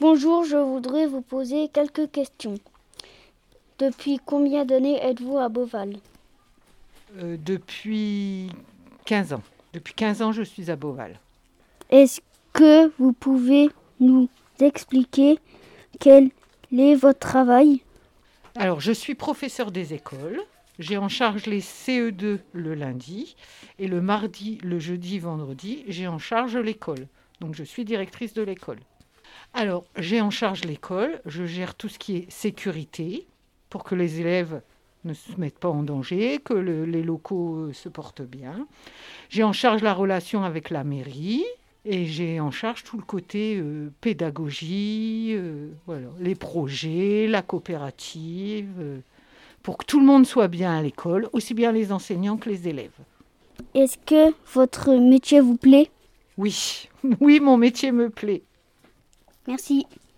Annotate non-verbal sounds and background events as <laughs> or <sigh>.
Bonjour, je voudrais vous poser quelques questions. Depuis combien d'années êtes-vous à Beauval? Euh, depuis 15 ans. Depuis 15 ans, je suis à Beauval. Est-ce que vous pouvez nous expliquer quel est votre travail? Alors, je suis professeur des écoles. J'ai en charge les CE2 le lundi et le mardi, le jeudi, vendredi, j'ai en charge l'école. Donc, je suis directrice de l'école. Alors, j'ai en charge l'école, je gère tout ce qui est sécurité pour que les élèves ne se mettent pas en danger, que le- les locaux euh, se portent bien. J'ai en charge la relation avec la mairie et j'ai en charge tout le côté euh, pédagogie, euh, voilà, les projets, la coopérative, euh, pour que tout le monde soit bien à l'école, aussi bien les enseignants que les élèves. Est-ce que votre métier vous plaît? Oui, <laughs> oui, mon métier me plaît. Merci.